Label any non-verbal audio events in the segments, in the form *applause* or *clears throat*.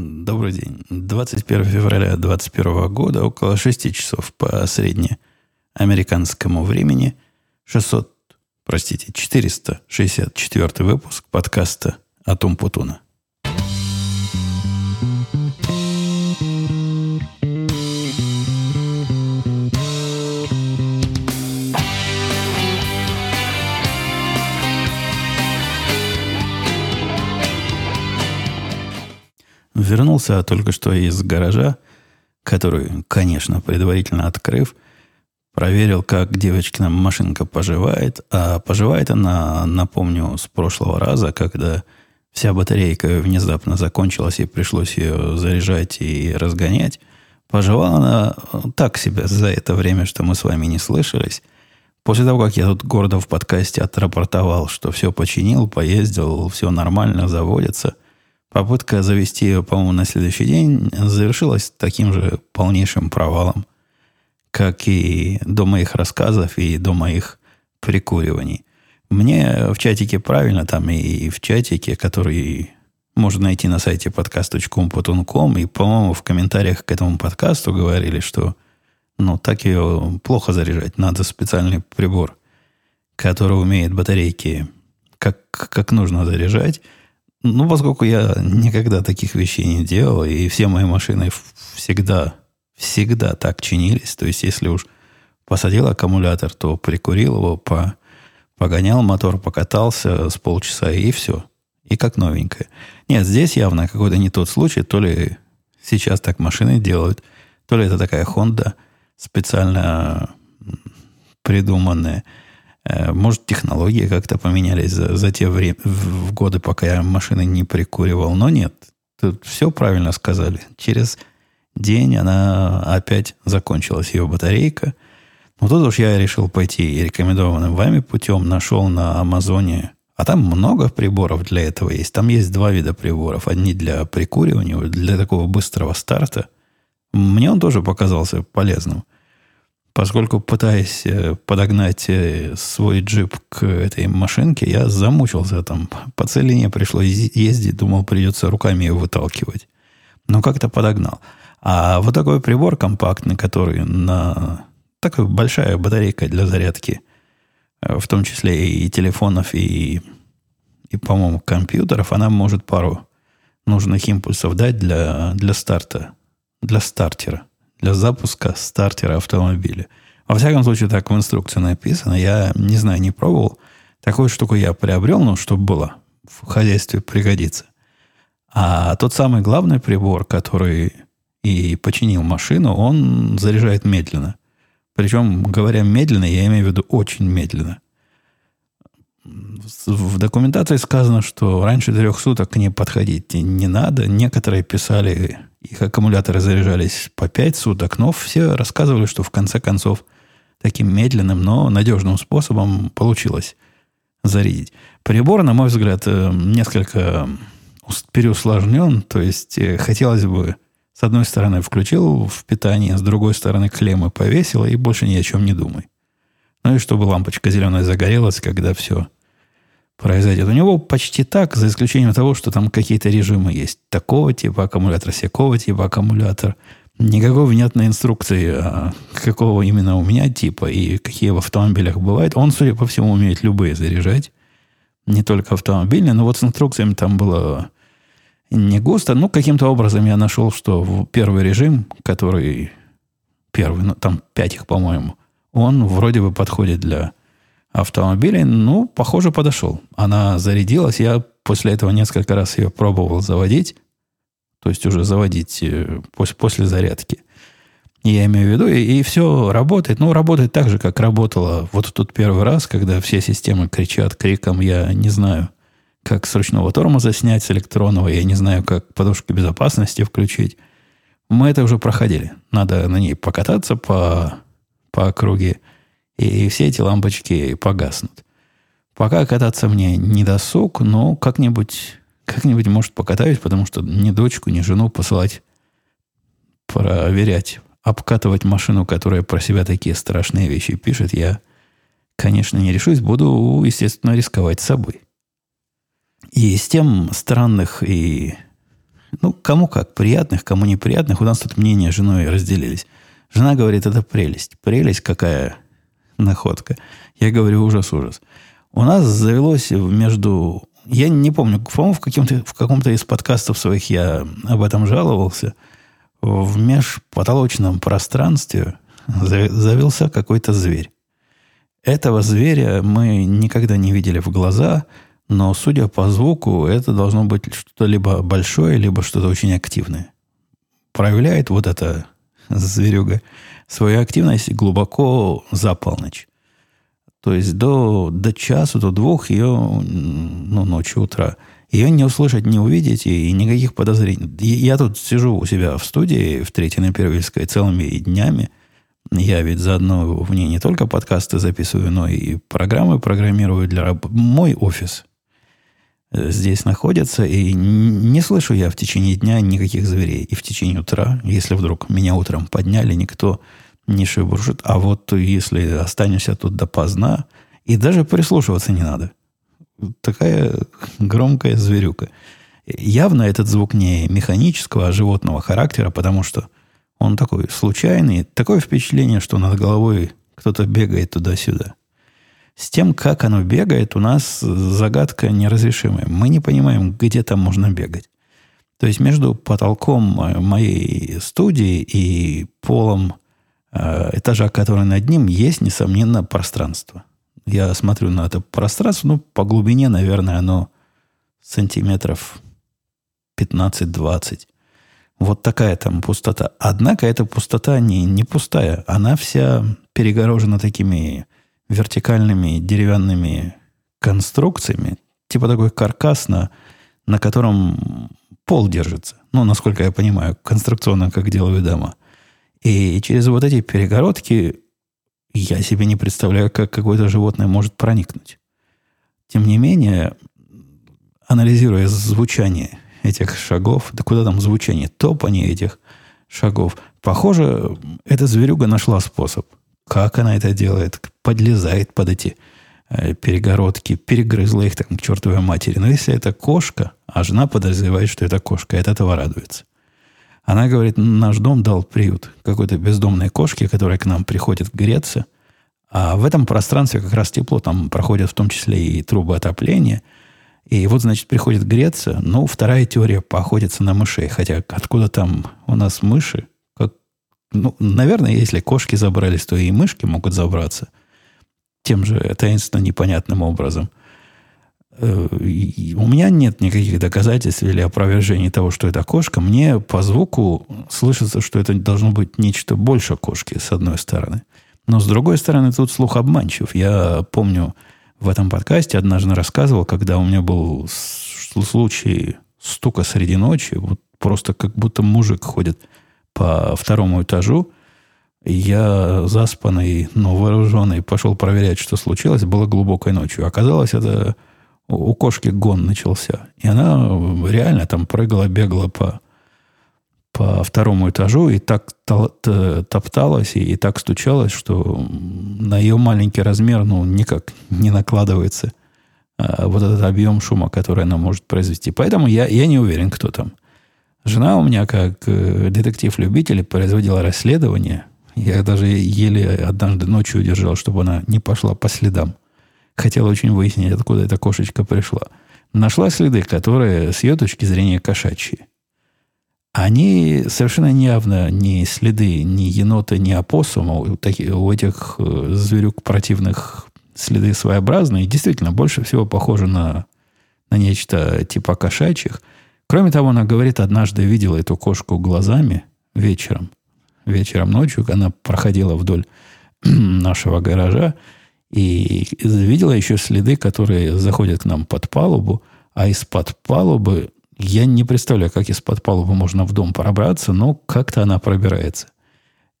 Добрый день. 21 февраля 2021 года, около 6 часов по среднеамериканскому времени, 600, простите, 464 выпуск подкаста «Атум Путуна». Вернулся только что из гаража, который, конечно, предварительно открыв, проверил, как девочкина машинка поживает. А поживает она, напомню, с прошлого раза, когда вся батарейка внезапно закончилась и пришлось ее заряжать и разгонять. Поживала она так себе за это время, что мы с вами не слышались. После того, как я тут гордо в подкасте отрапортовал, что все починил, поездил, все нормально, заводится – Попытка завести ее, по-моему, на следующий день завершилась таким же полнейшим провалом, как и до моих рассказов и до моих прикуриваний. Мне в чатике правильно, там и в чатике, который можно найти на сайте podcast.com.com, и, по-моему, в комментариях к этому подкасту говорили, что ну, так ее плохо заряжать. Надо специальный прибор, который умеет батарейки как, как нужно заряжать, ну, поскольку я никогда таких вещей не делал, и все мои машины всегда, всегда так чинились, то есть если уж посадил аккумулятор, то прикурил его, по, погонял мотор, покатался с полчаса, и все. И как новенькое. Нет, здесь явно какой-то не тот случай, то ли сейчас так машины делают, то ли это такая Honda специально придуманная – может, технологии как-то поменялись за, за те время, в годы, пока я машины не прикуривал. Но нет, тут все правильно сказали. Через день она опять закончилась, ее батарейка. Но тут уж я решил пойти рекомендованным вами путем. Нашел на Амазоне. А там много приборов для этого есть. Там есть два вида приборов. Одни для прикуривания, для такого быстрого старта. Мне он тоже показался полезным поскольку пытаясь э, подогнать э, свой джип к этой машинке, я замучился там. По целине пришлось ездить, думал, придется руками ее выталкивать. Но как-то подогнал. А вот такой прибор компактный, который на... Такая большая батарейка для зарядки, э, в том числе и телефонов, и, и по-моему, компьютеров, она может пару нужных импульсов дать для, для старта, для стартера для запуска стартера автомобиля. Во всяком случае, так в инструкции написано. Я не знаю, не пробовал. Такую штуку я приобрел, но чтобы было. В хозяйстве пригодится. А тот самый главный прибор, который и починил машину, он заряжает медленно. Причем, говоря медленно, я имею в виду очень медленно. В документации сказано, что раньше трех суток к ней подходить не надо. Некоторые писали их аккумуляторы заряжались по 5 суток, но все рассказывали, что в конце концов таким медленным, но надежным способом получилось зарядить. Прибор, на мой взгляд, э, несколько переусложнен, то есть э, хотелось бы с одной стороны включил в питание, с другой стороны клеммы повесил и больше ни о чем не думай. Ну и чтобы лампочка зеленая загорелась, когда все произойдет. У него почти так, за исключением того, что там какие-то режимы есть. Такого типа аккумулятор, всякого типа аккумулятор. Никакой внятной инструкции, а какого именно у меня типа и какие в автомобилях бывают. Он, судя по всему, умеет любые заряжать. Не только автомобильные, но вот с инструкциями там было не густо. Ну, каким-то образом я нашел, что первый режим, который первый, ну, там пять их, по-моему, он вроде бы подходит для автомобилей, ну, похоже, подошел. Она зарядилась. Я после этого несколько раз ее пробовал заводить. То есть уже заводить э, после, после зарядки. Я имею в виду, и, и все работает. Ну, работает так же, как работало вот в тот первый раз, когда все системы кричат криком, я не знаю, как с ручного тормоза снять, с электронного, я не знаю, как подушки безопасности включить. Мы это уже проходили. Надо на ней покататься по, по округе и все эти лампочки погаснут. Пока кататься мне не досуг, но как-нибудь, как-нибудь, может, покатаюсь, потому что ни дочку, ни жену посылать проверять, обкатывать машину, которая про себя такие страшные вещи пишет, я, конечно, не решусь. Буду, естественно, рисковать собой. И с тем странных и Ну, кому как, приятных, кому неприятных. У нас тут мнения с женой разделились. Жена говорит, это прелесть. Прелесть какая находка. Я говорю, ужас-ужас. У нас завелось между... Я не помню, по-моему, в, каком-то, в каком-то из подкастов своих я об этом жаловался. В межпотолочном пространстве завелся какой-то зверь. Этого зверя мы никогда не видели в глаза, но, судя по звуку, это должно быть что-то либо большое, либо что-то очень активное. Проявляет вот эта зверюга свою активность глубоко за полночь. То есть до, до часу, до двух ее, ну, ночи, утра, ее не услышать, не увидеть и никаких подозрений. Я тут сижу у себя в студии в Третьей на Первильской целыми днями. Я ведь заодно в ней не только подкасты записываю, но и программы программирую для работы. Мой офис здесь находится, и не слышу я в течение дня никаких зверей. И в течение утра, если вдруг меня утром подняли, никто не шебуршит. А вот если останешься тут допоздна, и даже прислушиваться не надо. Такая громкая зверюка. Явно этот звук не механического, а животного характера, потому что он такой случайный. Такое впечатление, что над головой кто-то бегает туда-сюда. С тем, как оно бегает, у нас загадка неразрешимая. Мы не понимаем, где там можно бегать. То есть между потолком моей студии и полом Э, этажа, который над ним, есть, несомненно, пространство. Я смотрю на это пространство, ну, по глубине, наверное, оно сантиметров 15-20. Вот такая там пустота. Однако эта пустота не, не пустая. Она вся перегорожена такими вертикальными деревянными конструкциями. Типа такой каркас, на, на котором пол держится. Ну, насколько я понимаю, конструкционно, как делают дома. И через вот эти перегородки я себе не представляю, как какое-то животное может проникнуть. Тем не менее, анализируя звучание этих шагов, да куда там звучание, топание этих шагов, похоже, эта зверюга нашла способ. Как она это делает? Подлезает под эти э, перегородки, перегрызла их там к чертовой матери. Но если это кошка, а жена подозревает, что это кошка, от этого радуется. Она говорит, наш дом дал приют какой-то бездомной кошке, которая к нам приходит греться. А в этом пространстве как раз тепло, там проходят в том числе и трубы отопления. И вот, значит, приходит греться. Ну, вторая теория поохотиться на мышей. Хотя откуда там у нас мыши? Ну, наверное, если кошки забрались, то и мышки могут забраться. Тем же таинственно непонятным образом – Э, у меня нет никаких доказательств или опровержений того, что это кошка. Мне по звуку слышится, что это должно быть нечто больше кошки, с одной стороны. Но с другой стороны, тут слух обманчив. Я помню, в этом подкасте однажды рассказывал, когда у меня был случай стука среди ночи, вот просто как будто мужик ходит по второму этажу. Я заспанный, но вооруженный пошел проверять, что случилось. Было глубокой ночью. Оказалось, это у кошки гон начался. И она реально там прыгала, бегала по, по второму этажу и так топталась и, и так стучалась, что на ее маленький размер ну, никак не накладывается а, вот этот объем шума, который она может произвести. Поэтому я, я не уверен, кто там. Жена у меня, как э, детектив-любитель, производила расследование. Я даже еле однажды ночью удержал, чтобы она не пошла по следам хотела очень выяснить, откуда эта кошечка пришла. Нашла следы, которые с ее точки зрения кошачьи. Они совершенно явно не следы ни енота, ни опоссума. У, у этих э, зверюк противных следы своеобразные. Действительно, больше всего похоже на, на нечто типа кошачьих. Кроме того, она говорит, однажды видела эту кошку глазами вечером. Вечером ночью она проходила вдоль *clears throat* нашего гаража и видела еще следы, которые заходят к нам под палубу, а из-под палубы я не представляю, как из-под палубы можно в дом пробраться, но как-то она пробирается.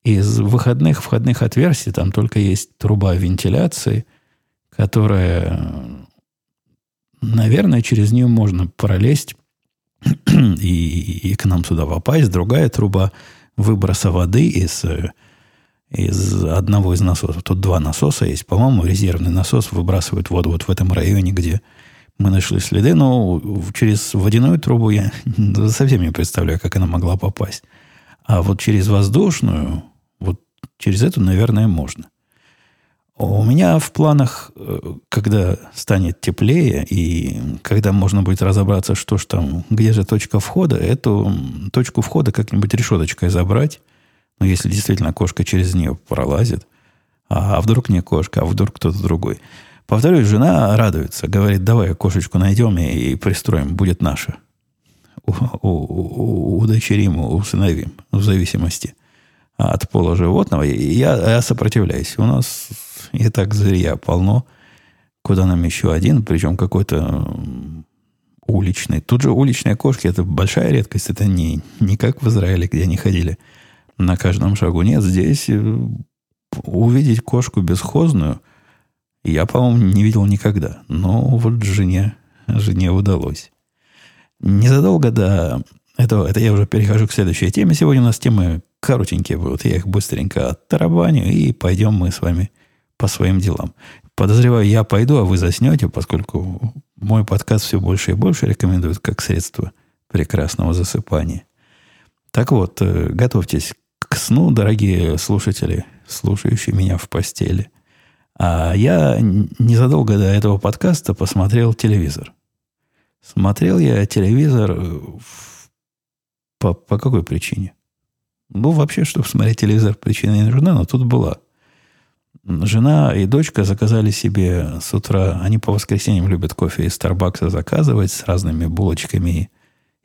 Из выходных входных отверстий там только есть труба вентиляции, которая, наверное, через нее можно пролезть *clears throat* и, и к нам сюда попасть. Другая труба выброса воды из из одного из насосов. Тут два насоса есть. По-моему, резервный насос выбрасывает воду вот в этом районе, где Мы нашли следы, но через водяную трубу я *laughs* совсем не представляю, как она могла попасть. А вот через воздушную, вот через эту, наверное, можно. У меня в планах, э, когда станет теплее, и когда можно будет разобраться, что ж там, где же точка входа, эту точку входа как-нибудь решеточкой забрать. Ну, если действительно кошка через нее пролазит. А, а вдруг не кошка, а вдруг кто-то другой. Повторюсь, жена радуется, говорит, давай кошечку найдем и, и пристроим, будет наша. У, у, у, удочерим, усыновим, в зависимости от пола животного. Я, я сопротивляюсь. У нас и так зря полно. Куда нам еще один, причем какой-то уличный. Тут же уличные кошки, это большая редкость. Это не, не как в Израиле, где они ходили на каждом шагу. Нет, здесь э, увидеть кошку бесхозную я, по-моему, не видел никогда. Но вот жене, жене удалось. Незадолго до этого, это я уже перехожу к следующей теме. Сегодня у нас темы коротенькие будут. Я их быстренько оттарабаню, и пойдем мы с вами по своим делам. Подозреваю, я пойду, а вы заснете, поскольку мой подкаст все больше и больше рекомендует как средство прекрасного засыпания. Так вот, э, готовьтесь к сну, дорогие слушатели, слушающие меня в постели. А я незадолго до этого подкаста посмотрел телевизор. Смотрел я телевизор э, по, по какой причине? Ну, вообще, чтобы смотреть телевизор, причина не нужна, но тут была – Жена и дочка заказали себе с утра, они по воскресеньям любят кофе из Старбакса заказывать с разными булочками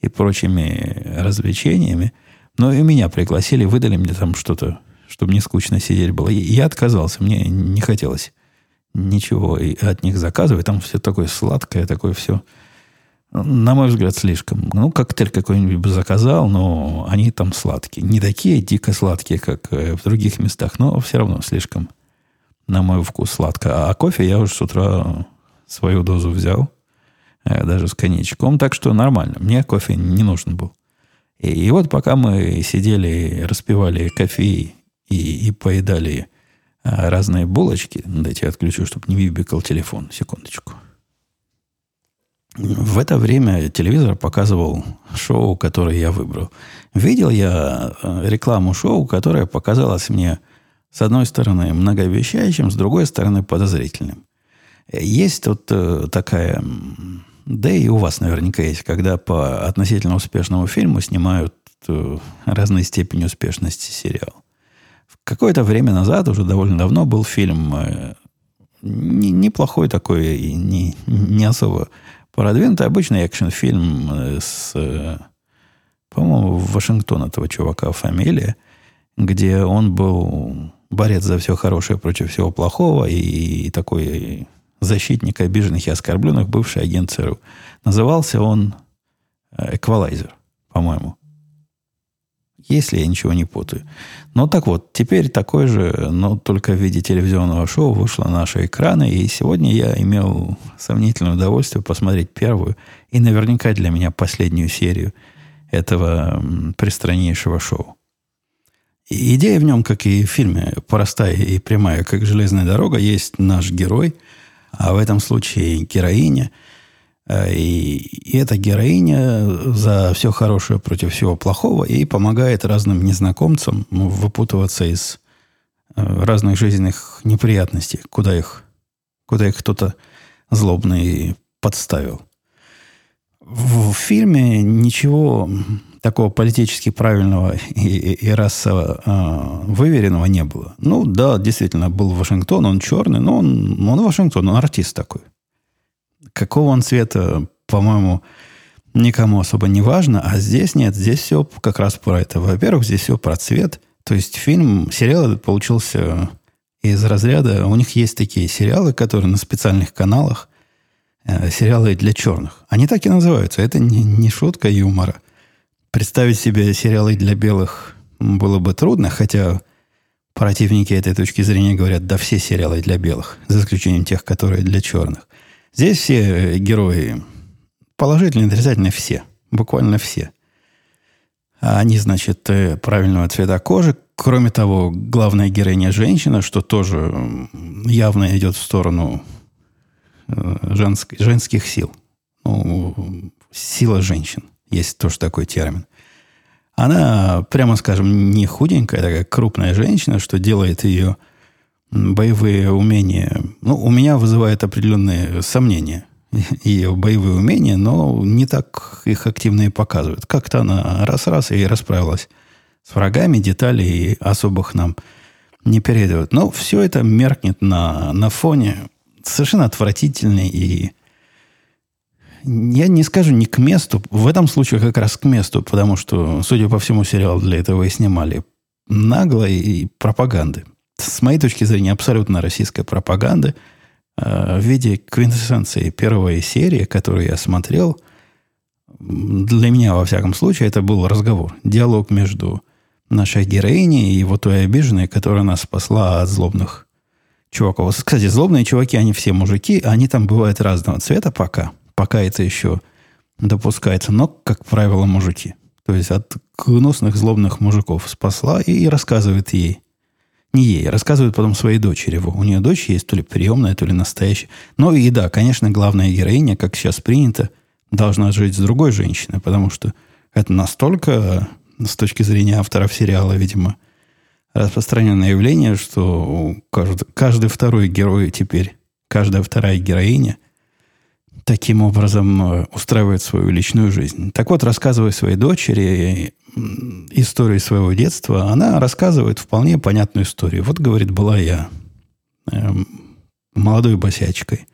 и прочими развлечениями. Но и меня пригласили, выдали мне там что-то, чтобы не скучно сидеть было. И я отказался, мне не хотелось ничего от них заказывать. Там все такое сладкое, такое все, на мой взгляд, слишком. Ну, коктейль какой-нибудь бы заказал, но они там сладкие. Не такие дико сладкие, как э, в других местах, но все равно слишком на мой вкус сладко. А кофе я уже с утра свою дозу взял, э, даже с коньячком, так что нормально. Мне кофе не нужен был. И, и вот пока мы сидели, распивали кофе и, и поедали а, разные булочки, дайте я отключу, чтобы не вибикал телефон, секундочку. В это время телевизор показывал шоу, которое я выбрал. Видел я э, рекламу шоу, которая показалась мне с одной стороны, многообещающим, с другой стороны, подозрительным. Есть тут э, такая, да и у вас наверняка есть, когда по относительно успешному фильму снимают э, разной степени успешности сериал. Какое-то время назад, уже довольно давно, был фильм э, не, неплохой такой и не, не особо продвинутый, обычный экшн-фильм с, по-моему, Вашингтон этого чувака фамилия, где он был борец за все хорошее против всего плохого и, такой защитник обиженных и оскорбленных, бывший агент ЦРУ. Назывался он э, Эквалайзер, по-моему. Если я ничего не путаю. Ну, так вот, теперь такой же, но только в виде телевизионного шоу вышло на наши экраны. И сегодня я имел сомнительное удовольствие посмотреть первую и наверняка для меня последнюю серию этого пристраннейшего шоу. Идея в нем, как и в фильме, простая и прямая, как железная дорога. Есть наш герой, а в этом случае героиня. Э, и, и эта героиня за все хорошее против всего плохого и помогает разным незнакомцам выпутываться из э, разных жизненных неприятностей, куда их, куда их кто-то злобный подставил. В, в фильме ничего такого политически правильного и, и, и расово э, выверенного не было. Ну, да, действительно, был Вашингтон, он черный, но он, он Вашингтон, он артист такой. Какого он цвета, по-моему, никому особо не важно, а здесь нет, здесь все как раз про это. Во-первых, здесь все про цвет. То есть фильм, сериал получился из разряда... У них есть такие сериалы, которые на специальных каналах, э, сериалы для черных. Они так и называются. Это не, не шутка юмора. Представить себе сериалы для белых было бы трудно, хотя противники этой точки зрения говорят, да все сериалы для белых, за исключением тех, которые для черных. Здесь все герои положительные, отрицательные все, буквально все. А они, значит, э, правильного цвета кожи. Кроме того, главная героиня женщина, что тоже явно идет в сторону э, женск, женских сил. ну, сила женщин. Есть тоже такой термин. Она, прямо скажем, не худенькая, такая крупная женщина, что делает ее боевые умения. Ну, у меня вызывает определенные сомнения *laughs* ее боевые умения, но не так их активно и показывают. Как-то она раз-раз и расправилась с врагами, деталей особых нам не передают. Но все это меркнет на, на фоне совершенно отвратительный и я не скажу не к месту, в этом случае как раз к месту, потому что, судя по всему, сериал для этого и снимали нагло и пропаганды. С моей точки зрения, абсолютно российская пропаганда э, в виде квинтэссенции первой серии, которую я смотрел. Для меня, во всяком случае, это был разговор, диалог между нашей героиней и вот той обиженной, которая нас спасла от злобных чуваков. Кстати, злобные чуваки, они все мужики, они там бывают разного цвета пока. Пока это еще допускается. Но, как правило, мужики. То есть от гнусных злобных мужиков спасла и рассказывает ей. Не ей, рассказывает потом своей дочери. У нее дочь есть то ли приемная, то ли настоящая. Ну и да, конечно, главная героиня, как сейчас принято, должна жить с другой женщиной, потому что это настолько, с точки зрения авторов сериала, видимо, распространенное явление, что каждый, каждый второй герой теперь, каждая вторая героиня таким образом э, устраивает свою личную жизнь. Так вот, рассказывая своей дочери историю своего детства, она рассказывает вполне понятную историю. Вот, говорит, была я э, молодой босячкой.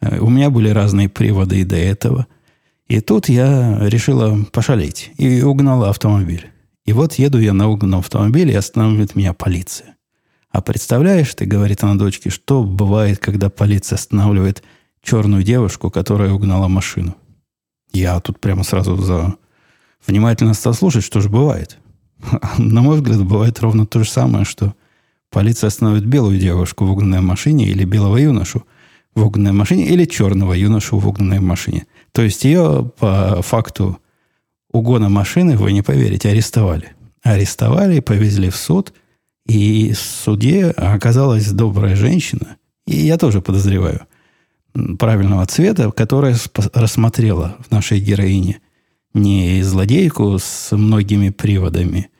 Э, у меня были разные приводы и до этого. И тут я решила пошалить и угнала автомобиль. И вот еду я на угнанном автомобиле, и останавливает меня полиция. А представляешь, ты, говорит она дочке, что бывает, когда полиция останавливает черную девушку, которая угнала машину? Я тут прямо сразу за... внимательно стал слушать, что же бывает. *laughs* На мой взгляд, бывает ровно то же самое, что полиция остановит белую девушку в угнанной машине или белого юношу в угнанной машине или черного юношу в угнанной машине. То есть ее по факту угона машины, вы не поверите, арестовали. Арестовали, повезли в суд, и в суде оказалась добрая женщина, и я тоже подозреваю, правильного цвета, которая рассмотрела в нашей героине не злодейку с многими приводами,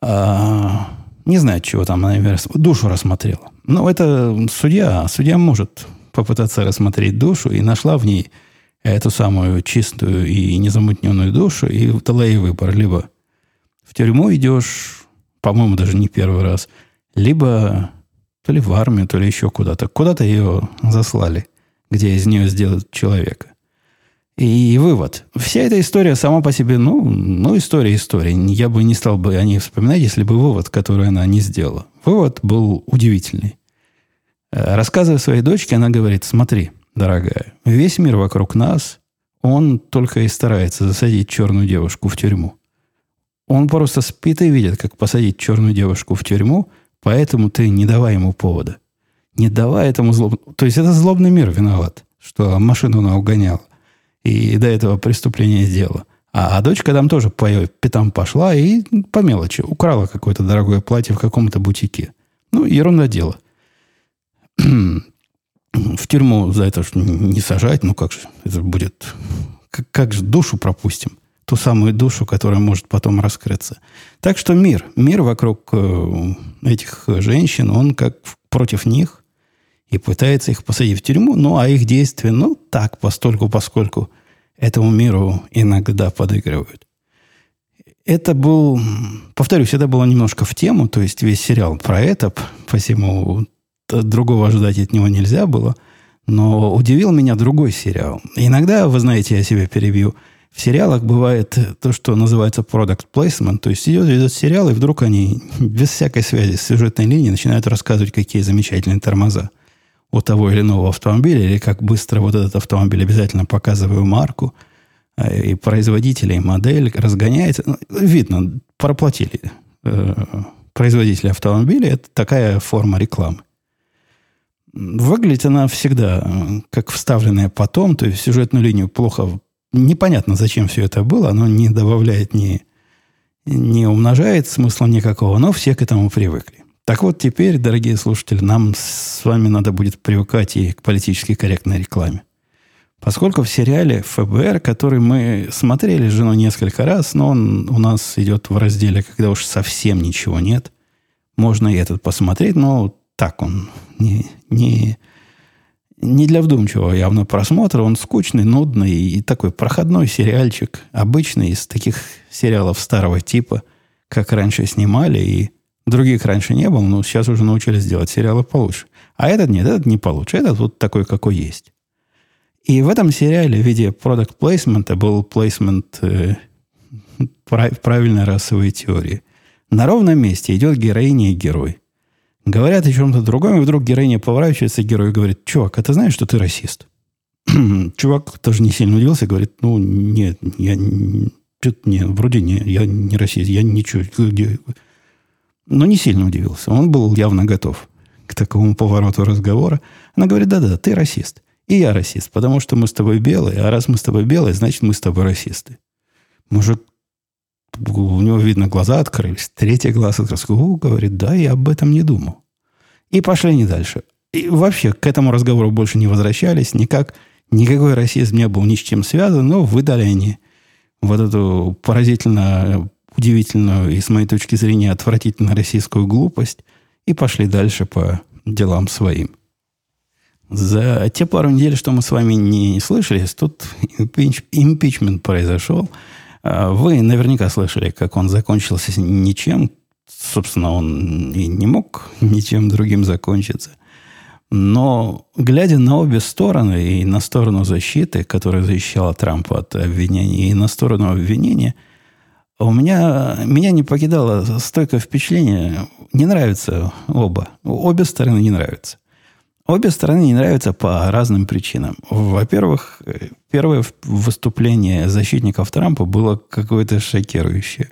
а не знаю, чего там, наверное, душу рассмотрела. Но это судья. Судья может попытаться рассмотреть душу и нашла в ней эту самую чистую и незамутненную душу и дала ей выбор. Либо в тюрьму идешь, по-моему, даже не первый раз, либо то ли в армию, то ли еще куда-то. Куда-то ее заслали, где из нее сделают человека. И вывод. Вся эта история сама по себе, ну, ну, история истории. Я бы не стал бы о ней вспоминать, если бы вывод, который она не сделала. Вывод был удивительный. Э, рассказывая своей дочке, она говорит, смотри, дорогая, весь мир вокруг нас, он только и старается засадить черную девушку в тюрьму. Он просто спит и видит, как посадить черную девушку в тюрьму, поэтому ты не давай ему повода. Не давай этому злобному... То есть это злобный мир виноват, что машину она угоняла. И до этого преступления сделала. А, а дочка там тоже по пятам пошла и по мелочи украла какое-то дорогое платье в каком-то бутике. Ну, ерунда дело. *clears throat* в тюрьму за это не сажать, ну как же, это будет... Как, как же душу пропустим? Ту самую душу, которая может потом раскрыться. Так что мир, мир вокруг э, этих женщин, он как против них и пытается их посадить в тюрьму, ну а их действия, ну так, постольку, поскольку этому миру иногда подыгрывают. Это был, повторюсь, это было немножко в тему, то есть весь сериал про это, посему другого ожидать от него нельзя было. Но удивил меня другой сериал. Иногда, вы знаете, я себя перебью, в сериалах бывает то, что называется product placement, то есть идет, идет сериал, и вдруг они без всякой связи с сюжетной линией начинают рассказывать, какие замечательные тормоза у того или иного автомобиля, или как быстро вот этот автомобиль, обязательно показываю марку, э, и производителя, и модель разгоняется. Ну, видно, проплатили э, производители автомобиля. Это такая форма рекламы. Выглядит она всегда э, как вставленная потом, то есть сюжетную линию плохо... Непонятно, зачем все это было, оно не добавляет, ни, не умножает смысла никакого, но все к этому привыкли. Так вот, теперь, дорогие слушатели, нам с вами надо будет привыкать и к политически корректной рекламе. Поскольку в сериале ФБР, который мы смотрели с женой несколько раз, но он у нас идет в разделе, когда уж совсем ничего нет, можно и этот посмотреть, но так он не, не, не для вдумчивого явно просмотра. Он скучный, нудный и такой проходной сериальчик, обычный из таких сериалов старого типа, как раньше снимали, и других раньше не было, но сейчас уже научились делать сериалы получше. А этот нет, этот не получше, этот вот такой, какой есть. И в этом сериале в виде продукт плейсмента был плейсмент э, *laughs* правильной расовой теории. На ровном месте идет героиня и герой. Говорят о чем-то другом, и вдруг героиня поворачивается, герой говорит, чувак, а ты знаешь, что ты расист? *clears throat* Чувак тоже не сильно удивился, говорит, ну, нет, я что-то не, вроде не, я не расист, я ничего. Но не сильно удивился. Он был явно готов к такому повороту разговора. Она говорит, да-да, ты расист. И я расист, потому что мы с тобой белые, а раз мы с тобой белые, значит, мы с тобой расисты. Мужик, у него, видно, глаза открылись. Третий глаз открылся. Говорит, да, я об этом не думал. И пошли не дальше. И вообще к этому разговору больше не возвращались. Никак, никакой расизм не был ни с чем связан, но выдали они вот эту поразительно удивительную и, с моей точки зрения, отвратительно российскую глупость и пошли дальше по делам своим. За те пару недель, что мы с вами не слышались, тут импич, импичмент произошел. А, вы наверняка слышали, как он закончился ничем. Собственно, он и не мог *laughs* ничем другим закончиться. Но, глядя на обе стороны, и на сторону защиты, которая защищала Трампа от обвинений, и на сторону обвинения, у меня, меня не покидало стойкое впечатление. Не нравятся оба. Обе стороны не нравятся. Обе стороны не нравятся по разным причинам. Во-первых, первое выступление защитников Трампа было какое-то шокирующее.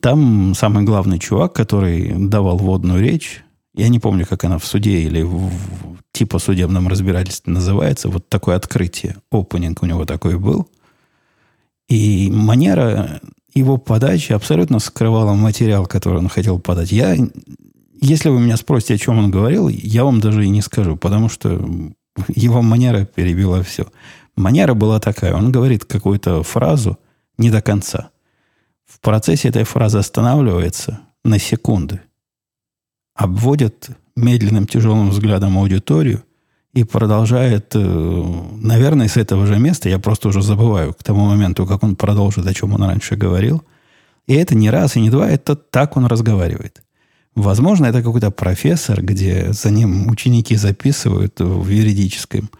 Там самый главный чувак, который давал водную речь, я не помню, как она в суде или в типа судебном разбирательстве называется, вот такое открытие, опенинг у него такой был. И манера его подачи абсолютно скрывала материал, который он хотел подать. Я если вы меня спросите, о чем он говорил, я вам даже и не скажу, потому что его манера перебила все. Манера была такая. Он говорит какую-то фразу не до конца. В процессе этой фразы останавливается на секунды. Обводит медленным тяжелым взглядом аудиторию и продолжает, э, наверное, с этого же места, я просто уже забываю к тому моменту, как он продолжит, о чем он раньше говорил. И это не раз и не два, это так он разговаривает. Возможно, это какой-то профессор, где за ним ученики записывают в юридическом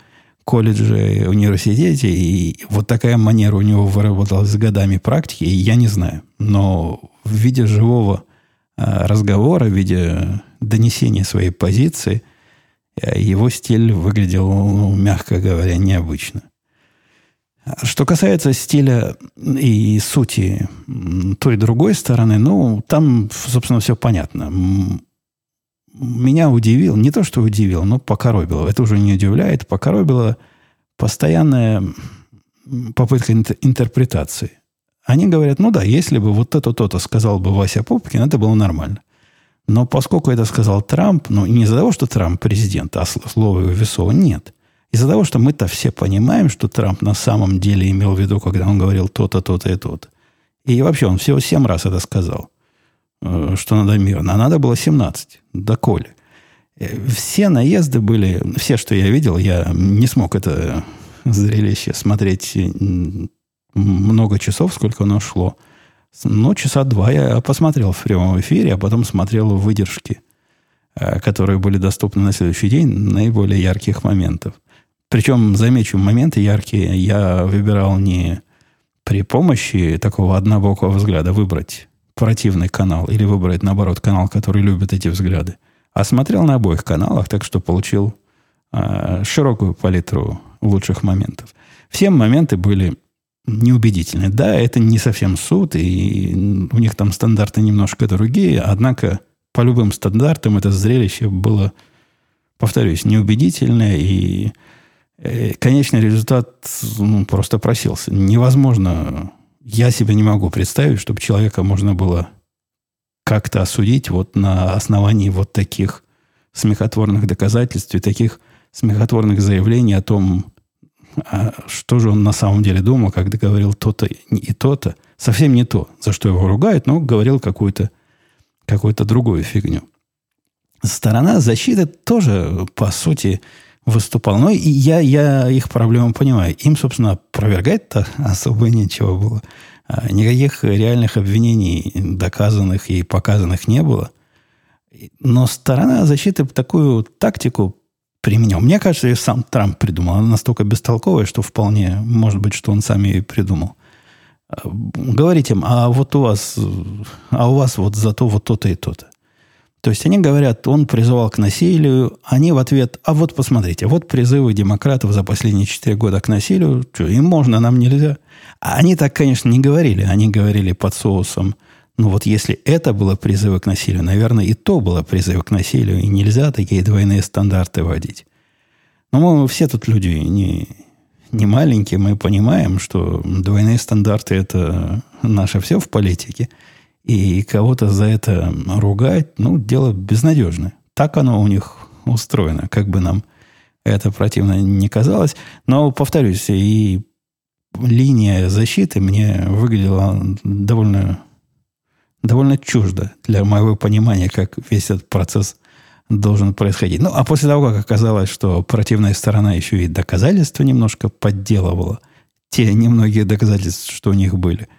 колледже, университете, и вот такая манера у него выработалась с годами практики, я не знаю. Но в виде живого а, разговора, в виде донесения своей позиции, э, его стиль выглядел, ну, мягко говоря, необычно. Что касается стиля и сути той другой стороны, ну, там, собственно, все понятно. Меня удивил, не то, что удивил, но покоробило. Это уже не удивляет, покоробило постоянная попытка интерпретации. Они говорят, ну да, если бы вот это то-то сказал бы Вася Пупкин, это было нормально. Но поскольку это сказал Трамп, ну, не из-за того, что Трамп президент, а слово его весово, нет. Из-за того, что мы-то все понимаем, что Трамп на самом деле имел в виду, когда он говорил то-то, то-то и то-то. И вообще он всего семь раз это сказал, э, что надо мирно. А надо было 17. Доколе. Э, все наезды были, все, что я видел, я не смог это зрелище смотреть много часов, сколько оно шло. Но часа два я посмотрел в прямом эфире, а потом смотрел выдержки, э, которые были доступны на следующий день, наиболее ярких моментов. Причем, замечу, моменты яркие я выбирал не при помощи такого однобокого взгляда выбрать противный канал или выбрать, наоборот, канал, который любит эти взгляды, а смотрел на обоих каналах, так что получил э, широкую палитру лучших моментов. Все моменты были неубедительны. Да, это не совсем суд, и у них там стандарты немножко другие, однако по любым стандартам это зрелище было, повторюсь, неубедительное и конечный результат ну, просто просился. Невозможно, я себе не могу представить, чтобы человека можно было как-то осудить вот на основании вот таких смехотворных доказательств и таких смехотворных заявлений о том, а что же он на самом деле думал, когда говорил то-то и то-то. Совсем не то, за что его ругают, но говорил какую-то какую-то другую фигню. Сторона защиты тоже, по сути, выступала. Но и я, я их проблему понимаю. Им, собственно, опровергать-то особо нечего было. А, никаких реальных обвинений, доказанных и показанных не было. Но сторона защиты такую тактику применял. Мне кажется, ее сам Трамп придумал. Она настолько бестолковая, что вполне может быть, что он сам ее придумал. А, говорите им, а вот у вас, а у вас вот зато вот то-то и то-то. То есть они говорят, он призывал к насилию, они в ответ, а вот посмотрите, вот призывы демократов за последние четыре года к насилию, что, им можно, нам нельзя. А они так, конечно, не говорили, они говорили под соусом, ну вот если это было призывы к насилию, наверное, и то было призывы к насилию, и нельзя такие двойные стандарты вводить. Но мы все тут люди не, не маленькие, мы понимаем, что двойные стандарты – это наше все в политике – и кого-то за это ругать, ну, дело безнадежное. Так оно у них устроено, как бы нам это противно не казалось. Но, повторюсь, и линия защиты мне выглядела довольно, довольно чуждо для моего понимания, как весь этот процесс должен происходить. Ну, а после того, как оказалось, что противная сторона еще и доказательства немножко подделывала, те немногие доказательства, что у них были –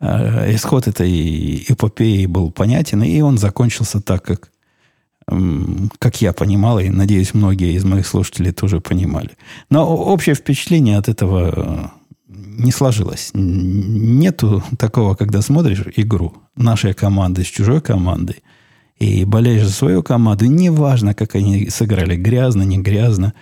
исход этой эпопеи был понятен, и он закончился так, как, как я понимал, и, надеюсь, многие из моих слушателей тоже понимали. Но общее впечатление от этого э, не сложилось. Нету такого, когда смотришь игру нашей команды с чужой командой, и болеешь за свою команду, неважно, как они сыграли, грязно, не грязно,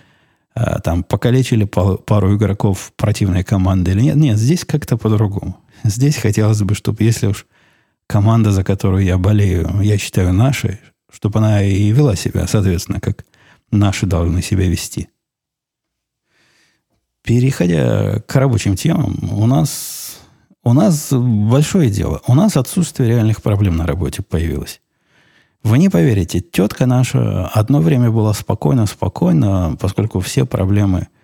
там покалечили пару игроков противной команды или нет. Нет, здесь как-то по-другому. Здесь хотелось бы, чтобы если уж команда, за которую я болею, я считаю нашей, чтобы она и вела себя, соответственно, как наши должны себя вести. Переходя к рабочим темам, у нас, у нас большое дело. У нас отсутствие реальных проблем на работе появилось. Вы не поверите, тетка наша одно время была спокойно-спокойно, поскольку все проблемы –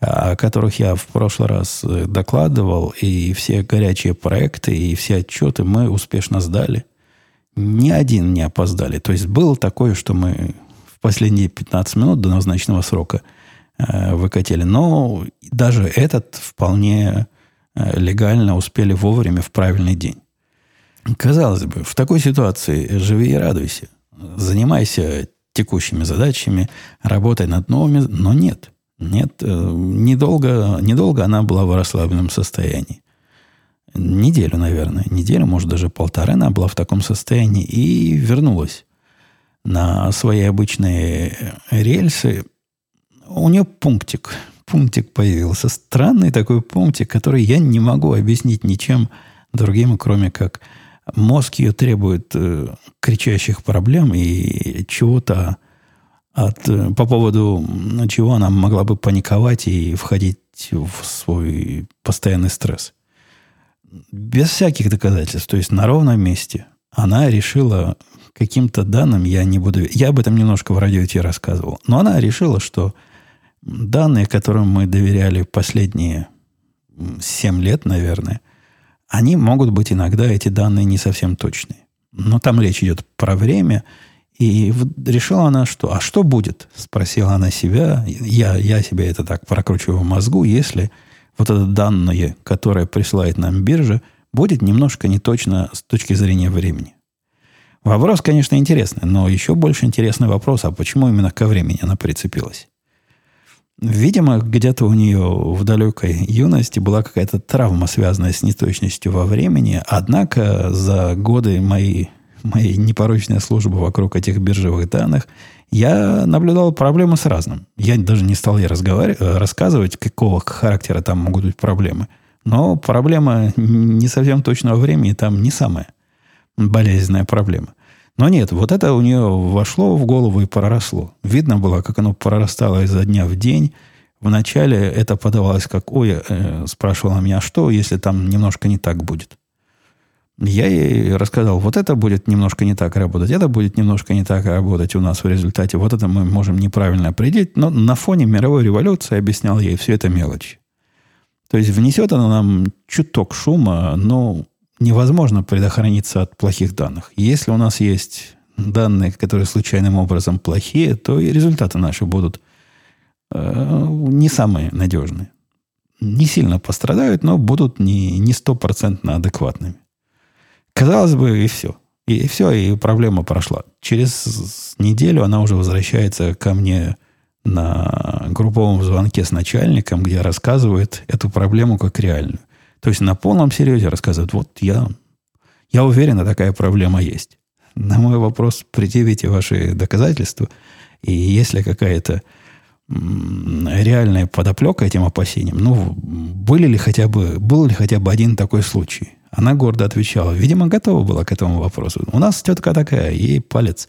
о которых я в прошлый раз э, докладывал, и все горячие проекты, и все отчеты мы успешно сдали. Ни один не опоздали. То есть было такое, что мы в последние 15 минут до назначенного срока э, выкатили. Но даже этот вполне э, легально успели вовремя в правильный день. Казалось бы, в такой ситуации живи и радуйся. Занимайся текущими задачами, работай над новыми, но нет – нет, э, недолго, недолго она была в расслабленном состоянии. Неделю, наверное. Неделю, может, даже полторы она была в таком состоянии и вернулась на свои обычные рельсы. У нее пунктик. Пунктик появился. Странный такой пунктик, который я не могу объяснить ничем другим, кроме как мозг ее требует э, кричащих проблем и чего-то от, э, по поводу чего она могла бы паниковать и входить в свой постоянный стресс. Без всяких доказательств, то есть на ровном месте, она решила каким-то данным, я не буду... Я об этом немножко в радио тебе рассказывал. Но она решила, что данные, которым мы доверяли последние 7 лет, наверное, они могут быть иногда, эти данные не совсем точные. Но там речь идет про время – и решила она, что «а что будет?» Спросила она себя. Я, я себя это так прокручиваю в мозгу, если вот это данные, которое присылает нам биржа, будет немножко не точно с точки зрения времени. Вопрос, конечно, интересный, но еще больше интересный вопрос, а почему именно ко времени она прицепилась? Видимо, где-то у нее в далекой юности была какая-то травма, связанная с неточностью во времени, однако за годы моей моей непорочной службы вокруг этих биржевых данных, я наблюдал проблемы с разным. Я даже не стал ей разговаривать, э, рассказывать, какого характера там могут быть проблемы. Но проблема не совсем точного времени там не самая болезненная проблема. Но нет, вот это у нее вошло в голову и проросло. Видно было, как оно прорастало изо дня в день. Вначале это подавалось как, ой, э, спрашивала меня, что, если там немножко не так будет? Я ей рассказал, вот это будет немножко не так работать, это будет немножко не так работать у нас в результате. Вот это мы можем неправильно определить, но на фоне мировой революции объяснял ей все это мелочи. То есть внесет она нам чуток шума, но невозможно предохраниться от плохих данных. Если у нас есть данные, которые случайным образом плохие, то и результаты наши будут э, не самые надежные. Не сильно пострадают, но будут не, стопроцентно адекватными. Казалось бы, и все. И все, и проблема прошла. Через неделю она уже возвращается ко мне на групповом звонке с начальником, где рассказывает эту проблему как реальную. То есть на полном серьезе рассказывает, вот я, я уверен, такая проблема есть. На мой вопрос предъявите ваши доказательства, и если какая-то реальная подоплека этим опасениям, ну, были ли хотя бы, был ли хотя бы один такой случай? Она гордо отвечала, видимо, готова была к этому вопросу. У нас тетка такая, ей палец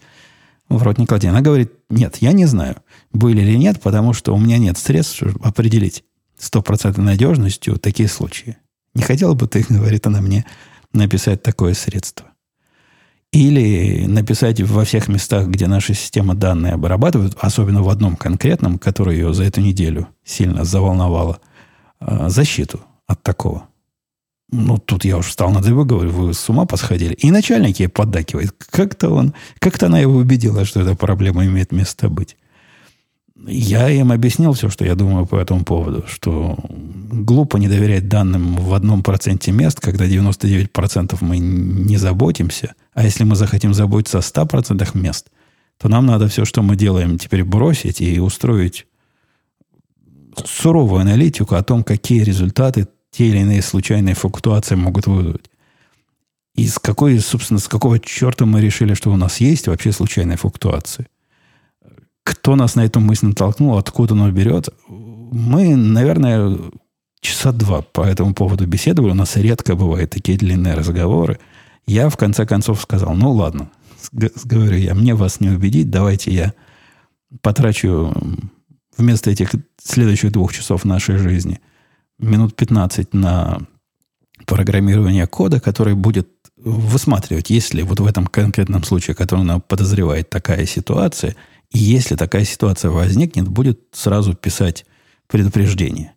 в рот не клади. Она говорит, нет, я не знаю, были или нет, потому что у меня нет средств, определить стопроцентной надежностью такие случаи. Не хотела бы ты, *laughs* говорит она мне, написать такое средство. Или написать во всех местах, где наша система данные обрабатывает, особенно в одном конкретном, который ее за эту неделю сильно заволновало, а, защиту от такого. Ну, тут я уж встал на дыбы, говорю, вы с ума посходили. И начальник ей поддакивает. Как-то он, как-то она его убедила, что эта проблема имеет место быть. Я им объяснил все, что я думаю по этому поводу, что глупо не доверять данным в одном проценте мест, когда 99% мы не заботимся, а если мы захотим заботиться о 100% мест, то нам надо все, что мы делаем, теперь бросить и устроить суровую аналитику о том, какие результаты те или иные случайные флуктуации могут вызвать. И с какой, собственно, с какого черта мы решили, что у нас есть вообще случайные флуктуации – кто нас на эту мысль натолкнул, откуда оно берет. Мы, наверное, часа два по этому поводу беседовали. У нас редко бывают такие длинные разговоры. Я, в конце концов, сказал, ну, ладно, говорю я, мне вас не убедить, давайте я потрачу вместо этих следующих двух часов нашей жизни минут 15 на программирование кода, который будет высматривать, если вот в этом конкретном случае, который она подозревает такая ситуация, и если такая ситуация возникнет, будет сразу писать предупреждение.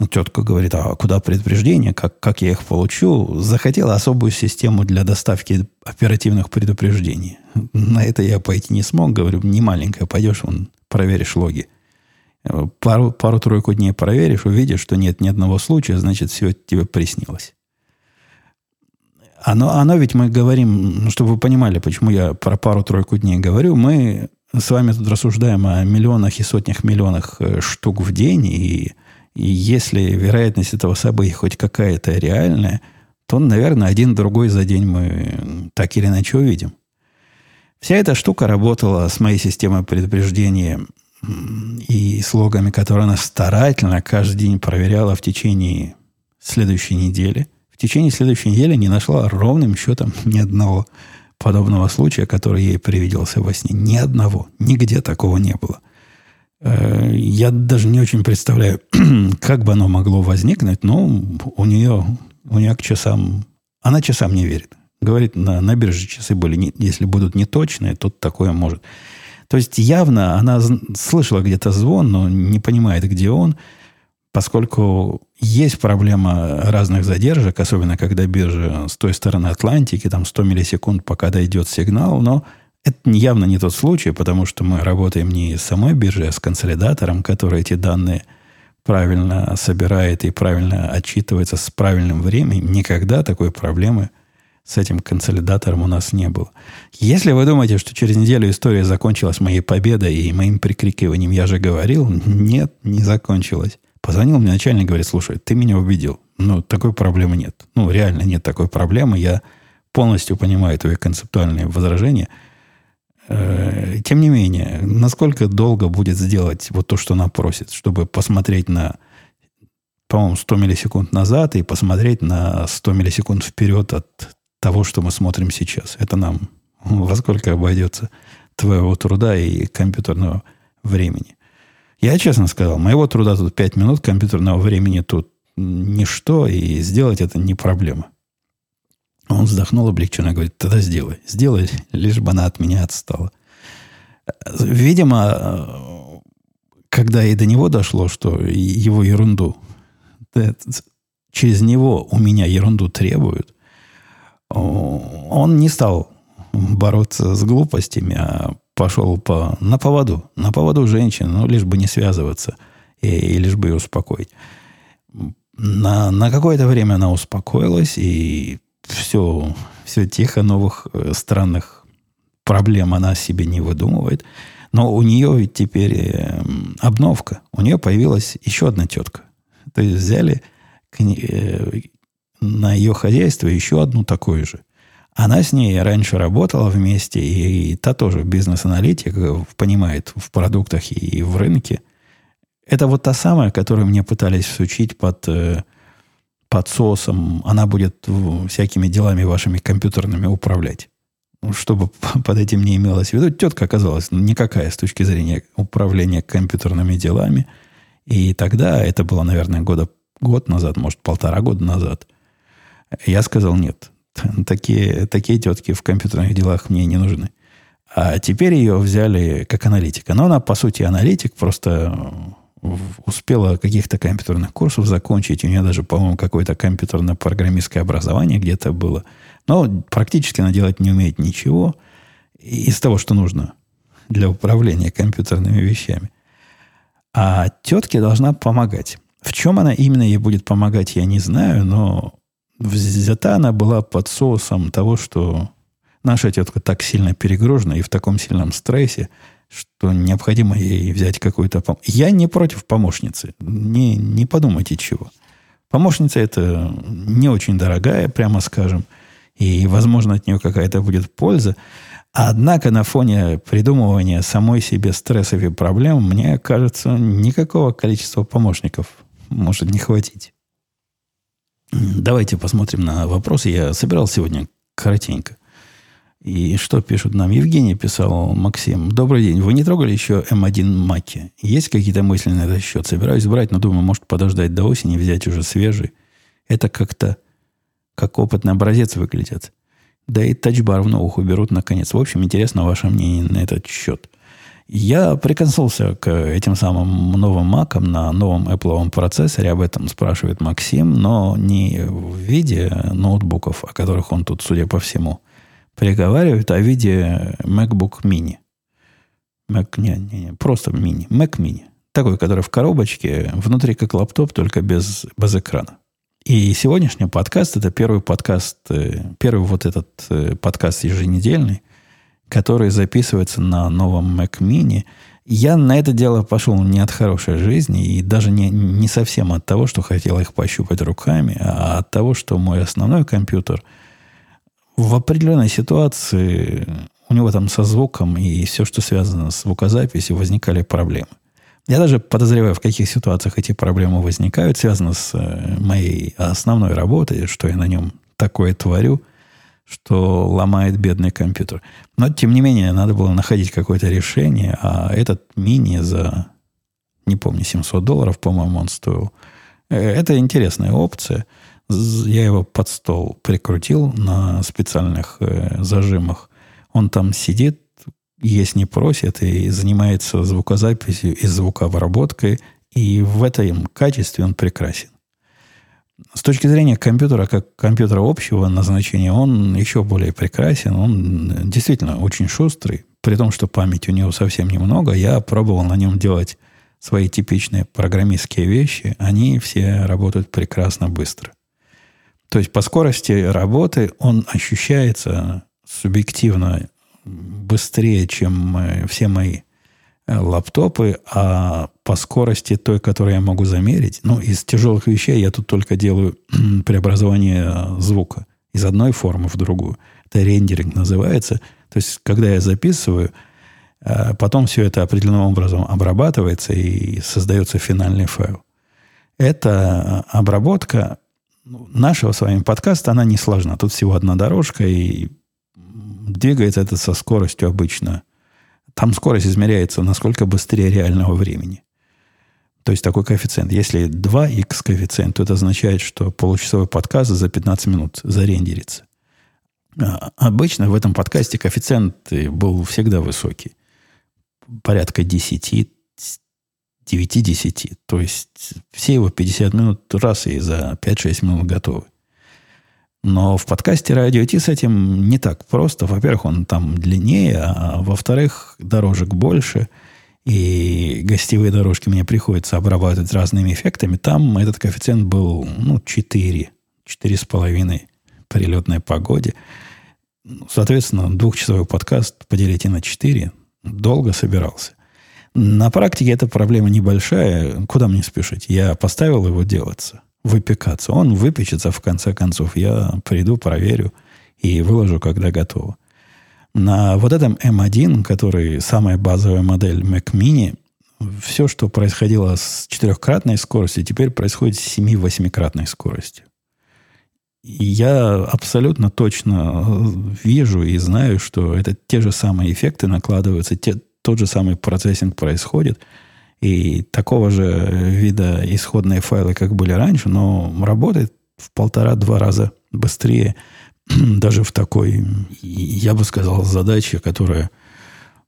Ну, тетка говорит, а куда предупреждения, как, как я их получу? Захотела особую систему для доставки оперативных предупреждений. На это я пойти не смог. Говорю, не маленькая, пойдешь, вон, проверишь логи. Пару, пару-тройку дней проверишь, увидишь, что нет ни одного случая, значит, все тебе приснилось. Оно, оно ведь мы говорим, ну, чтобы вы понимали, почему я про пару-тройку дней говорю, мы с вами тут рассуждаем о миллионах и сотнях миллионах э, штук в день, и, и если вероятность этого события хоть какая-то реальная, то, наверное, один другой за день мы так или иначе увидим. Вся эта штука работала с моей системой предупреждения и слогами, которые она старательно каждый день проверяла в течение следующей недели. В течение следующей недели не нашла ровным счетом ни одного подобного случая, который ей привиделся во сне. Ни одного. Нигде такого не было. Э, я даже не очень представляю, *clears throat* как бы оно могло возникнуть, но у нее, у нее к часам... Она часам не верит. Говорит, на, на бирже часы были, не, если будут неточные, то такое может. То есть явно она слышала где-то звон, но не понимает, где он поскольку есть проблема разных задержек, особенно когда биржа с той стороны Атлантики, там 100 миллисекунд, пока дойдет сигнал, но это явно не тот случай, потому что мы работаем не с самой биржей, а с консолидатором, который эти данные правильно собирает и правильно отчитывается с правильным временем. Никогда такой проблемы с этим консолидатором у нас не было. Если вы думаете, что через неделю история закончилась моей победой и моим прикрикиванием, я же говорил, нет, не закончилась. Позвонил мне начальник, говорит, слушай, ты меня убедил. Ну, такой проблемы нет. Ну, реально нет такой проблемы. Я полностью понимаю твои концептуальные возражения. Э, тем не менее, насколько долго будет сделать вот то, что она просит, чтобы посмотреть на, по-моему, 100 миллисекунд назад и посмотреть на 100 миллисекунд вперед от того, что мы смотрим сейчас. Это нам во сколько обойдется твоего труда и компьютерного времени. Я честно сказал, моего труда тут 5 минут, компьютерного времени тут ничто, и сделать это не проблема. Он вздохнул облегченно говорит, тогда сделай. Сделай, лишь бы она от меня отстала. Видимо, когда и до него дошло, что его ерунду через него у меня ерунду требуют, он не стал бороться с глупостями, а пошел по, на поводу. На поводу женщин, ну, лишь бы не связываться и, и лишь бы ее успокоить. На, на какое-то время она успокоилась, и все, все тихо, новых э, странных проблем она себе не выдумывает. Но у нее ведь теперь э, обновка. У нее появилась еще одна тетка. То есть взяли э, на ее хозяйство еще одну такую же. Она с ней раньше работала вместе, и та тоже бизнес-аналитик, понимает в продуктах и в рынке. Это вот та самая, которую мне пытались всучить под, э, под соусом. Она будет всякими делами вашими компьютерными управлять. Чтобы под этим не имелось в виду. Тетка оказалась никакая с точки зрения управления компьютерными делами. И тогда, это было, наверное, года, год назад, может, полтора года назад, я сказал нет. Такие, такие тетки в компьютерных делах мне не нужны. А теперь ее взяли как аналитика. Но она, по сути, аналитик, просто успела каких-то компьютерных курсов закончить. У нее даже, по-моему, какое-то компьютерное программистское образование где-то было. Но практически она делать не умеет ничего из того, что нужно для управления компьютерными вещами. А тетке должна помогать. В чем она именно ей будет помогать, я не знаю, но взята она была под соусом того, что наша тетка так сильно перегружена и в таком сильном стрессе, что необходимо ей взять какую-то помощь. Я не против помощницы. Не, не подумайте чего. Помощница это не очень дорогая, прямо скажем, и, возможно, от нее какая-то будет польза. Однако на фоне придумывания самой себе стрессов и проблем, мне кажется, никакого количества помощников может не хватить. Давайте посмотрим на вопросы. Я собирал сегодня коротенько. И что пишут нам? Евгений писал, Максим, добрый день. Вы не трогали еще М1 Маки? Есть какие-то мысли на этот счет? Собираюсь брать, но думаю, может подождать до осени, взять уже свежий. Это как-то как опытный образец выглядит. Да и тачбар в новых уберут наконец. В общем, интересно ваше мнение на этот счет. Я прикоснулся к этим самым новым макам на новом Apple процессоре. Об этом спрашивает Максим, но не в виде ноутбуков, о которых он тут, судя по всему, приговаривает, а в виде MacBook Mini. Mac, не, не, не, просто мини. Mac Mini. Такой, который в коробочке, внутри как лаптоп, только без, без экрана. И сегодняшний подкаст – это первый подкаст, э, первый вот этот э, подкаст еженедельный, который записывается на новом Mac Mini. Я на это дело пошел не от хорошей жизни и даже не, не совсем от того, что хотел их пощупать руками, а от того, что мой основной компьютер в определенной ситуации у него там со звуком и все, что связано с звукозаписью, возникали проблемы. Я даже подозреваю, в каких ситуациях эти проблемы возникают, связано с э, моей основной работой, что я на нем такое творю – что ломает бедный компьютер. Но, тем не менее, надо было находить какое-то решение, а этот мини за, не помню, 700 долларов, по-моему, он стоил. Э, это интересная опция. Я его под стол прикрутил на специальных э, зажимах. Он там сидит, есть не просит, и занимается звукозаписью и звукообработкой. И в этом качестве он прекрасен с точки зрения компьютера, как компьютера общего назначения, он еще более прекрасен. Он действительно очень шустрый. При том, что памяти у него совсем немного, я пробовал на нем делать свои типичные программистские вещи. Они все работают прекрасно быстро. То есть по скорости работы он ощущается субъективно быстрее, чем э, все мои Э, лаптопы, а по скорости той, которую я могу замерить, ну, из тяжелых вещей я тут только делаю *clears throat* преобразование э, звука из одной формы в другую. Это рендеринг называется. То есть, когда я записываю, э, потом все это определенным образом обрабатывается и создается финальный файл. Эта обработка ну, нашего с вами подкаста, она не сложна. Тут всего одна дорожка, и двигается это со скоростью обычно там скорость измеряется насколько быстрее реального времени. То есть такой коэффициент. Если 2х коэффициент, то это означает, что получасовой подкаст за 15 минут зарендерится. А обычно в этом подкасте коэффициент был всегда высокий. Порядка 10, 9-10. То есть все его 50 минут раз и за 5-6 минут готовы. Но в подкасте радио Ти с этим не так просто. Во-первых, он там длиннее, а во-вторых, дорожек больше. И гостевые дорожки мне приходится обрабатывать разными эффектами. Там этот коэффициент был ну, 4, 4,5 при летной погоде. Соответственно, двухчасовой подкаст поделите на 4. Долго собирался. На практике эта проблема небольшая. Куда мне спешить? Я поставил его делаться, выпекаться. Он выпечется в конце концов. Я приду, проверю и выложу, когда готово. На вот этом M1, который самая базовая модель Mac Mini, все, что происходило с четырехкратной скоростью, теперь происходит с семи-восьмикратной скоростью. И я абсолютно точно вижу и знаю, что это те же самые эффекты накладываются, те, тот же самый процессинг происходит, и такого же вида исходные файлы, как были раньше, но работает в полтора-два раза быстрее, *clears throat* даже в такой, я бы сказал, задаче, которая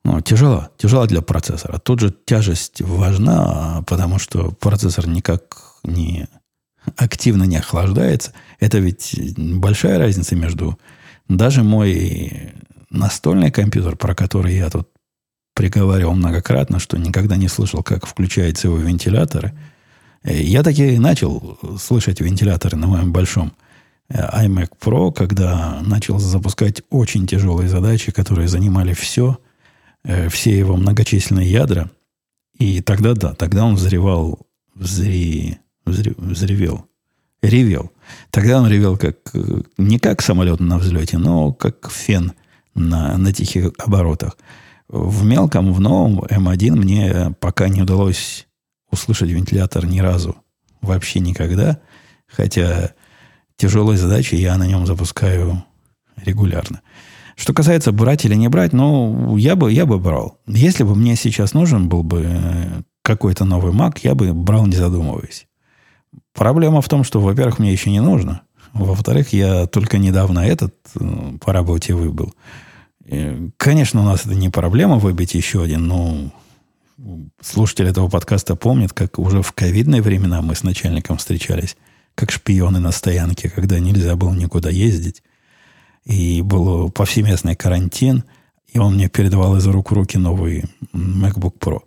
ну, тяжела, тяжела для процессора. Тут же тяжесть важна, потому что процессор никак не активно не охлаждается. Это ведь большая разница между даже мой настольный компьютер, про который я тут приговаривал многократно, что никогда не слышал, как включаются его вентиляторы. Э, я таки начал слышать вентиляторы на моем большом iMac Pro, когда начал запускать очень тяжелые задачи, которые занимали все, э, все его многочисленные ядра. И тогда, да, тогда он взревал, взре, взре, взревел, ревел. Тогда он ревел как, не как самолет на взлете, но как фен на, на тихих оборотах. В мелком, в новом M1 мне пока не удалось услышать вентилятор ни разу. Вообще никогда. Хотя тяжелые задачи я на нем запускаю регулярно. Что касается брать или не брать, ну, я бы, я бы брал. Если бы мне сейчас нужен был бы э, какой-то новый Mac, я бы брал, не задумываясь. Проблема в том, что, во-первых, мне еще не нужно. Во-вторых, я только недавно этот э, по работе выбыл. Конечно, у нас это не проблема выбить еще один, но слушатели этого подкаста помнят, как уже в ковидные времена мы с начальником встречались, как шпионы на стоянке, когда нельзя было никуда ездить. И был повсеместный карантин, и он мне передавал из рук в руки новый MacBook Pro.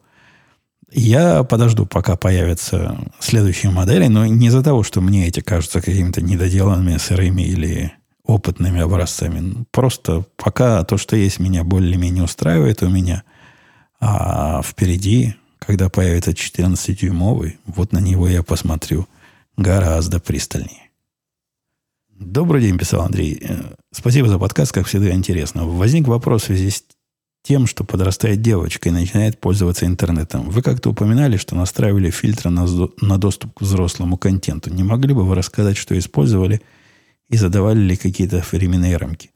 Я подожду, пока появятся следующие модели, но не из-за того, что мне эти кажутся какими-то недоделанными, сырыми или опытными образцами. Просто пока то, что есть, меня более-менее устраивает у меня. А впереди, когда появится 14-дюймовый, вот на него я посмотрю гораздо пристальнее. Добрый день, писал Андрей. Э, спасибо за подкаст, как всегда интересно. Возник вопрос в связи с тем, что подрастает девочка и начинает пользоваться интернетом. Вы как-то упоминали, что настраивали фильтры на, на доступ к взрослому контенту. Не могли бы вы рассказать, что использовали – и задавали ли какие-то временные рамки.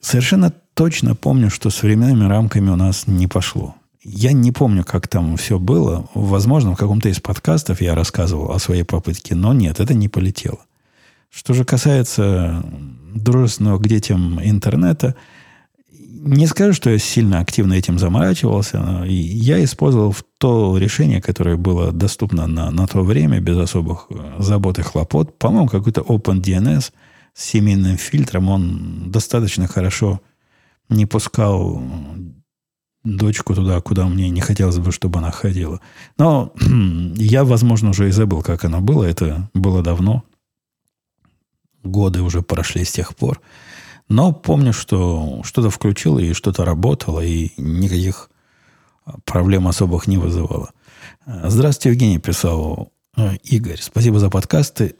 Совершенно точно помню, что с временными рамками у нас не пошло. Я не помню, как там все было. Возможно, в каком-то из подкастов я рассказывал о своей попытке, но нет, это не полетело. Что же касается дружественного к детям интернета – не скажу, что я сильно активно этим заморачивался. Но я использовал то решение, которое было доступно на, на то время, без особых э, забот и хлопот. По-моему, какой-то OpenDNS с семейным фильтром, он достаточно хорошо не пускал дочку туда, куда мне не хотелось бы, чтобы она ходила. Но *clears throat* я, возможно, уже и забыл, как оно было. Это было давно. Годы уже прошли с тех пор. Но помню, что что-то включил и что-то работало, и никаких проблем особых не вызывало. Здравствуйте, Евгений, писал э, Игорь. Спасибо за подкасты.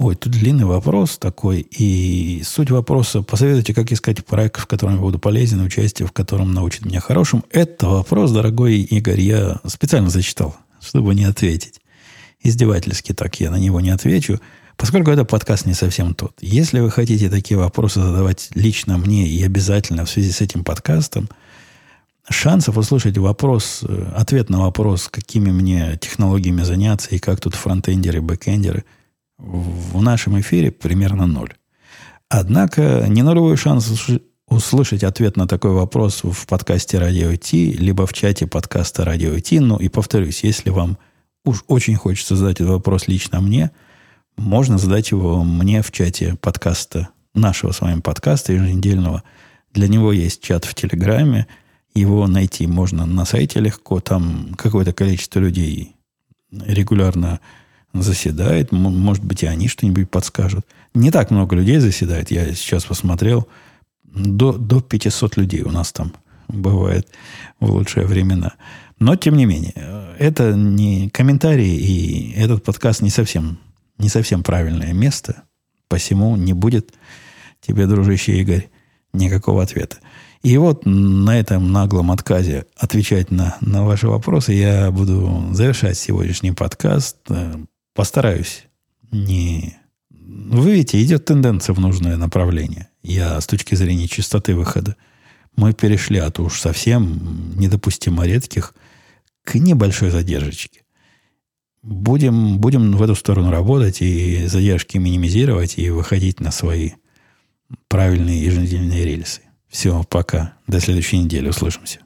Ой, тут длинный вопрос такой. И суть вопроса, посоветуйте, как искать проект, в котором я буду полезен, участие в котором научит меня хорошим. Это вопрос, дорогой Игорь, я специально зачитал, чтобы не ответить. Издевательски так я на него не отвечу. Поскольку это подкаст не совсем тот. Если вы хотите такие вопросы задавать лично мне и обязательно в связи с этим подкастом, шансов услышать вопрос, э, ответ на вопрос, какими мне технологиями заняться и как тут фронтендеры, бэкендеры, в нашем эфире примерно ноль. Однако не нулевой шанс услышать ответ на такой вопрос в подкасте Радио Ти, либо в чате подкаста Радио Ти. Ну и повторюсь, если вам уж очень хочется задать этот вопрос лично мне, можно задать его мне в чате подкаста, нашего с вами подкаста еженедельного. Для него есть чат в Телеграме. Его найти можно на сайте легко. Там какое-то количество людей регулярно заседает. Может быть, и они что-нибудь подскажут. Не так много людей заседает. Я сейчас посмотрел – до, до 500 людей у нас там бывает в лучшие времена. Но, тем не менее, это не комментарии, и этот подкаст не совсем, не совсем правильное место. Посему не будет тебе, дружище Игорь, никакого ответа. И вот на этом наглом отказе отвечать на, на ваши вопросы я буду завершать сегодняшний подкаст. Постараюсь не... Вы видите, идет тенденция в нужное направление. Я с точки зрения частоты выхода. Мы перешли от уж совсем недопустимо редких к небольшой задержечке. Будем, будем в эту сторону работать и задержки минимизировать и выходить на свои правильные еженедельные рельсы. Все, пока. До следующей недели. Услышимся.